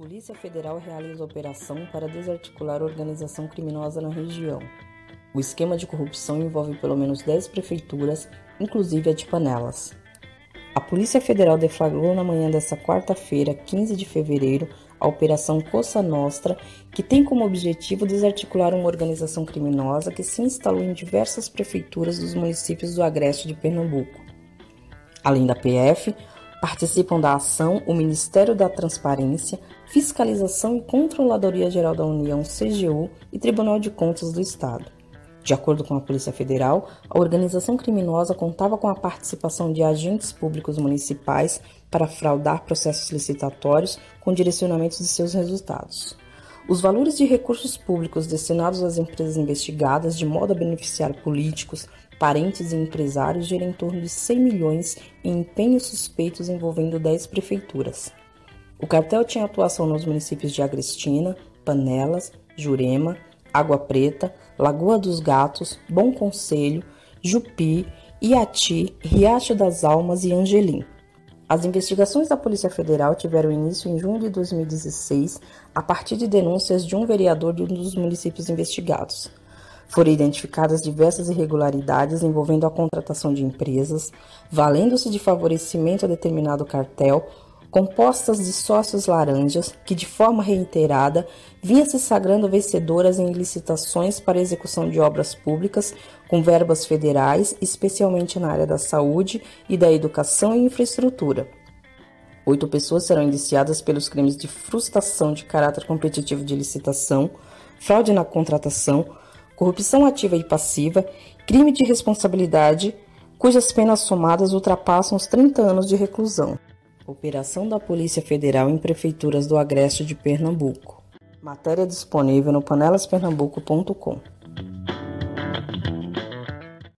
Polícia Federal realiza operação para desarticular organização criminosa na região. O esquema de corrupção envolve pelo menos 10 prefeituras, inclusive a de Panelas. A Polícia Federal deflagrou na manhã desta quarta-feira, 15 de fevereiro, a Operação Coça Nostra, que tem como objetivo desarticular uma organização criminosa que se instalou em diversas prefeituras dos municípios do Agreste de Pernambuco. Além da PF, Participam da ação o Ministério da Transparência, Fiscalização e Controladoria Geral da União, CGU, e Tribunal de Contas do Estado. De acordo com a Polícia Federal, a organização criminosa contava com a participação de agentes públicos municipais para fraudar processos licitatórios com direcionamentos de seus resultados. Os valores de recursos públicos destinados às empresas investigadas de modo a beneficiar políticos, parentes e empresários gira em torno de 100 milhões em empenhos suspeitos envolvendo 10 prefeituras. O cartel tinha atuação nos municípios de Agrestina, Panelas, Jurema, Água Preta, Lagoa dos Gatos, Bom Conselho, Jupi, Iati, Riacho das Almas e Angelim. As investigações da Polícia Federal tiveram início em junho de 2016, a partir de denúncias de um vereador de um dos municípios investigados. Foram identificadas diversas irregularidades envolvendo a contratação de empresas, valendo-se de favorecimento a determinado cartel, compostas de sócios laranjas que, de forma reiterada, vinha se sagrando vencedoras em licitações para execução de obras públicas com verbas federais, especialmente na área da saúde e da educação e infraestrutura. Oito pessoas serão indiciadas pelos crimes de frustração de caráter competitivo de licitação, fraude na contratação, corrupção ativa e passiva, crime de responsabilidade, cujas penas somadas ultrapassam os 30 anos de reclusão. Operação da Polícia Federal em prefeituras do Agreste de Pernambuco. Matéria disponível no panelaspernambuco.com.